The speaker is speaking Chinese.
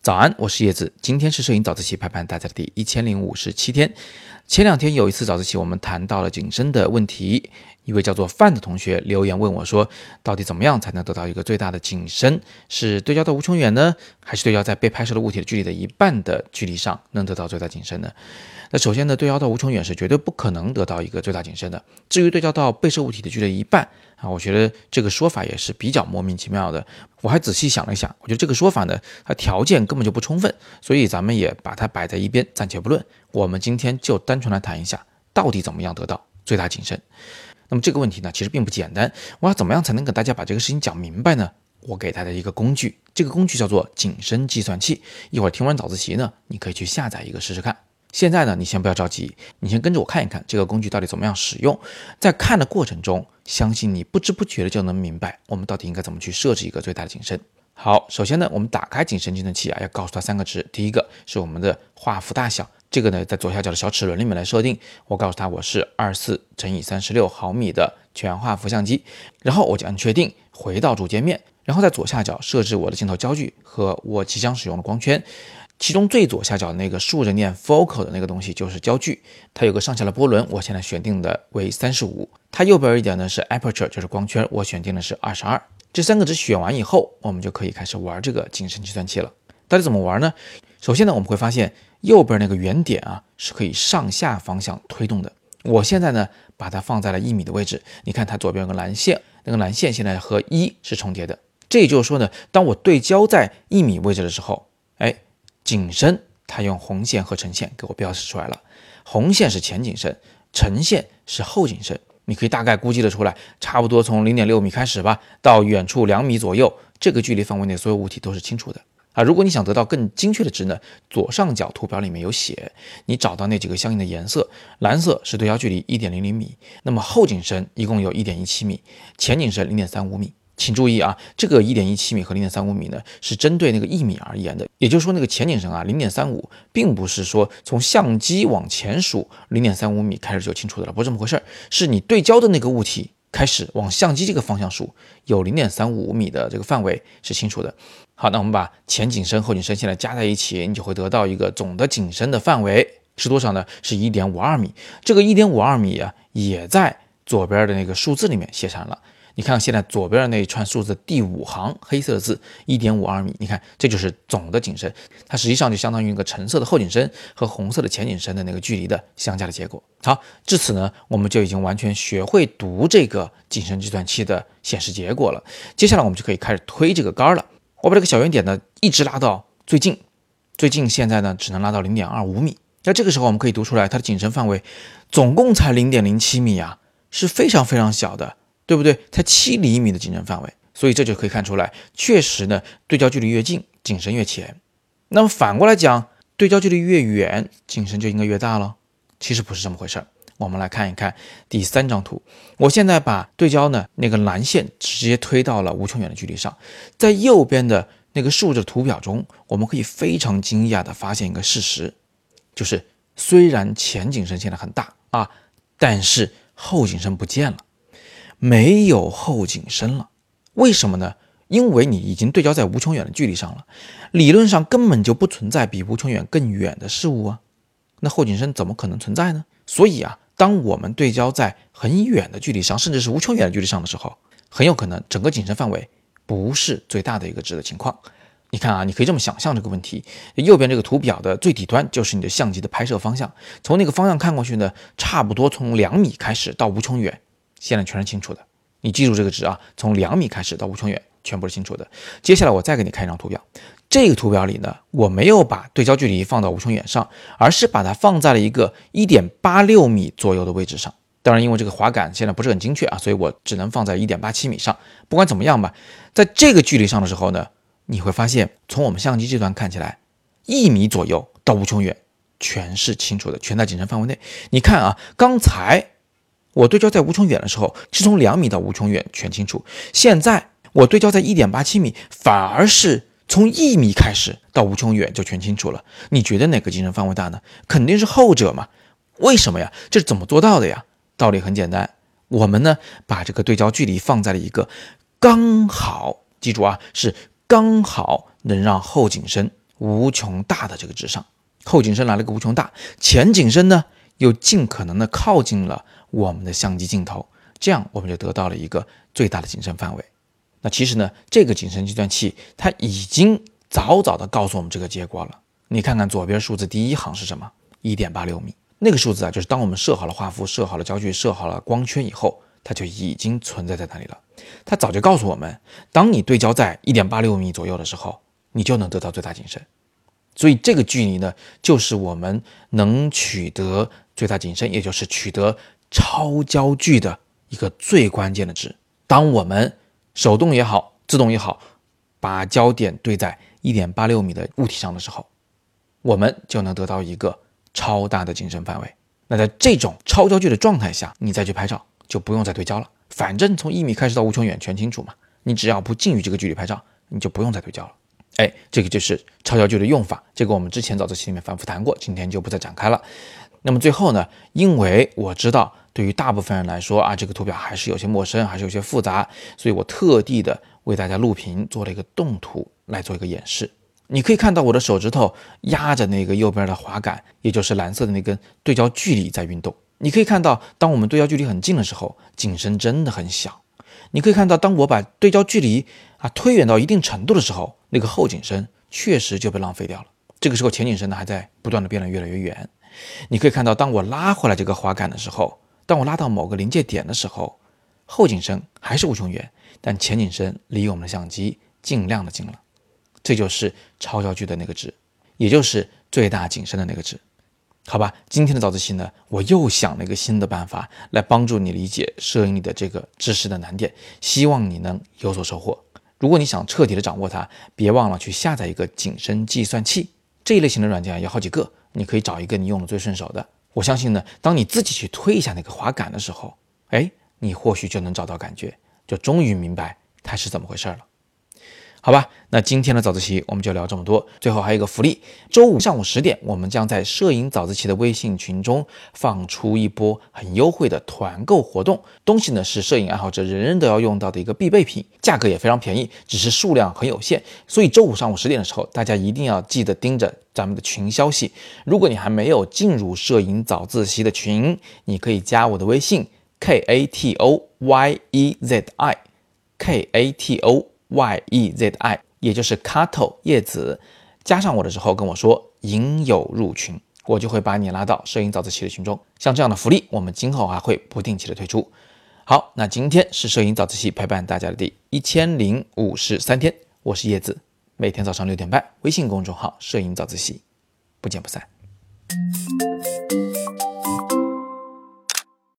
早安，我是叶子。今天是摄影早自习陪伴大家的第一千零五十七天。前两天有一次早自习，我们谈到了景深的问题。一位叫做范的同学留言问我说：“到底怎么样才能得到一个最大的景深？是对焦到无穷远呢，还是对焦在被拍摄的物体的距离的一半的距离上能得到最大景深呢？”那首先呢，对焦到无穷远是绝对不可能得到一个最大景深的。至于对焦到被摄物体的距离一半啊，我觉得这个说法也是比较莫名其妙的。我还仔细想了一下，我觉得这个说法呢，它条件根本就不充分，所以咱们也把它摆在一边，暂且不论。我们今天就单单纯来谈一下，到底怎么样得到最大景深。那么这个问题呢，其实并不简单。我要怎么样才能给大家把这个事情讲明白呢？我给大家一个工具，这个工具叫做景深计算器。一会儿听完早自习呢，你可以去下载一个试试看。现在呢，你先不要着急，你先跟着我看一看这个工具到底怎么样使用。在看的过程中，相信你不知不觉的就能明白我们到底应该怎么去设置一个最大的景深。好，首先呢，我们打开景深计算器啊，要告诉它三个值。第一个是我们的画幅大小，这个呢在左下角的小齿轮里面来设定。我告诉它我是二四乘以三十六毫米的全画幅相机，然后我就按确定，回到主界面，然后在左下角设置我的镜头焦距和我即将使用的光圈。其中最左下角的那个竖着念 focal 的那个东西就是焦距，它有个上下的波轮，我现在选定的为三十五。它右边一点呢是 aperture，就是光圈，我选定的是二十二。这三个值选完以后，我们就可以开始玩这个景深计算器了。到底怎么玩呢？首先呢，我们会发现右边那个圆点啊是可以上下方向推动的。我现在呢把它放在了一米的位置，你看它左边有个蓝线，那个蓝线现在和一是重叠的。这也就是说呢，当我对焦在一米位置的时候，哎。景深，它用红线和橙线给我标示出来了。红线是前景深，橙线是后景深。你可以大概估计得出来，差不多从零点六米开始吧，到远处两米左右，这个距离范围内所有物体都是清楚的啊。如果你想得到更精确的值呢，左上角图表里面有写，你找到那几个相应的颜色，蓝色是对焦距离一点零零米，那么后景深一共有一点一七米，前景深零点三五米。请注意啊，这个一点一七米和零点三五米呢，是针对那个一米而言的。也就是说，那个前景深啊，零点三五，并不是说从相机往前数零点三五米开始就清楚的了，不是这么回事儿。是你对焦的那个物体开始往相机这个方向数，有零点三五米的这个范围是清楚的。好，那我们把前景深、后景深现在加在一起，你就会得到一个总的景深的范围是多少呢？是一点五二米。这个一点五二米啊，也在左边的那个数字里面写上了。你看现在左边的那一串数字第五行黑色的字一点五二米，你看这就是总的景深，它实际上就相当于一个橙色的后景深和红色的前景深的那个距离的相加的结果。好，至此呢，我们就已经完全学会读这个景深计算器的显示结果了。接下来我们就可以开始推这个杆了。我把这个小圆点呢一直拉到最近，最近现在呢只能拉到零点二五米。那这个时候我们可以读出来它的景深范围总共才零点零七米啊，是非常非常小的。对不对？才七厘米的景深范围，所以这就可以看出来，确实呢，对焦距离越近，景深越浅。那么反过来讲，对焦距离越远，景深就应该越大了。其实不是这么回事儿。我们来看一看第三张图。我现在把对焦呢那个蓝线直接推到了无穷远的距离上，在右边的那个竖着图表中，我们可以非常惊讶的发现一个事实，就是虽然前景深现在很大啊，但是后景深不见了。没有后景深了，为什么呢？因为你已经对焦在无穷远的距离上了，理论上根本就不存在比无穷远更远的事物啊，那后景深怎么可能存在呢？所以啊，当我们对焦在很远的距离上，甚至是无穷远的距离上的时候，很有可能整个景深范围不是最大的一个值的情况。你看啊，你可以这么想象这个问题：右边这个图表的最底端就是你的相机的拍摄方向，从那个方向看过去呢，差不多从两米开始到无穷远。现在全是清楚的，你记住这个值啊，从两米开始到无穷远，全部是清楚的。接下来我再给你看一张图表，这个图表里呢，我没有把对焦距离放到无穷远上，而是把它放在了一个一点八六米左右的位置上。当然，因为这个滑杆现在不是很精确啊，所以我只能放在一点八七米上。不管怎么样吧，在这个距离上的时候呢，你会发现从我们相机这端看起来，一米左右到无穷远全是清楚的，全在景深范围内。你看啊，刚才。我对焦在无穷远的时候，是从两米到无穷远全清楚。现在我对焦在一点八七米，反而是从一米开始到无穷远就全清楚了。你觉得哪个景深范围大呢？肯定是后者嘛。为什么呀？这是怎么做到的呀？道理很简单，我们呢把这个对焦距离放在了一个刚好记住啊，是刚好能让后景深无穷大的这个值上。后景深来了个无穷大，前景深呢又尽可能的靠近了我们的相机镜头，这样我们就得到了一个最大的景深范围。那其实呢，这个景深计算器它已经早早的告诉我们这个结果了。你看看左边数字第一行是什么？一点八六米。那个数字啊，就是当我们设好了画幅、设好了焦距、设好了光圈以后，它就已经存在在那里了。它早就告诉我们，当你对焦在一点八六米左右的时候，你就能得到最大景深。所以这个距离呢，就是我们能取得最大景深，也就是取得超焦距的一个最关键的值。当我们手动也好，自动也好，把焦点对在一点八六米的物体上的时候，我们就能得到一个。超大的景深范围，那在这种超焦距的状态下，你再去拍照就不用再对焦了。反正从一米开始到无穷远全清楚嘛，你只要不近于这个距离拍照，你就不用再对焦了。哎，这个就是超焦距的用法，这个我们之前早自习里面反复谈过，今天就不再展开了。那么最后呢，因为我知道对于大部分人来说啊，这个图表还是有些陌生，还是有些复杂，所以我特地的为大家录屏做了一个动图来做一个演示。你可以看到我的手指头压着那个右边的滑杆，也就是蓝色的那根对焦距离在运动。你可以看到，当我们对焦距离很近的时候，景深真的很小。你可以看到，当我把对焦距离啊推远到一定程度的时候，那个后景深确实就被浪费掉了。这个时候前景深呢还在不断的变得越来越远。你可以看到，当我拉回来这个滑杆的时候，当我拉到某个临界点的时候，后景深还是无穷远，但前景深离我们的相机尽量的近了。这就是超焦距的那个值，也就是最大景深的那个值，好吧？今天的早自习呢，我又想了一个新的办法来帮助你理解摄影里的这个知识的难点，希望你能有所收获。如果你想彻底的掌握它，别忘了去下载一个景深计算器这一类型的软件，有好几个，你可以找一个你用的最顺手的。我相信呢，当你自己去推一下那个滑杆的时候，哎，你或许就能找到感觉，就终于明白它是怎么回事了。好吧，那今天的早自习我们就聊这么多。最后还有一个福利，周五上午十点，我们将在摄影早自习的微信群中放出一波很优惠的团购活动。东西呢是摄影爱好者人人都要用到的一个必备品，价格也非常便宜，只是数量很有限。所以周五上午十点的时候，大家一定要记得盯着咱们的群消息。如果你还没有进入摄影早自习的群，你可以加我的微信 k a t o y e z i k a t o。Y e z i，也就是 Kato 叶子，加上我的时候跟我说“引友入群”，我就会把你拉到摄影早自习的群中。像这样的福利，我们今后还会不定期的推出。好，那今天是摄影早自习陪伴大家的第一千零五十三天，我是叶子，每天早上六点半，微信公众号“摄影早自习”，不见不散。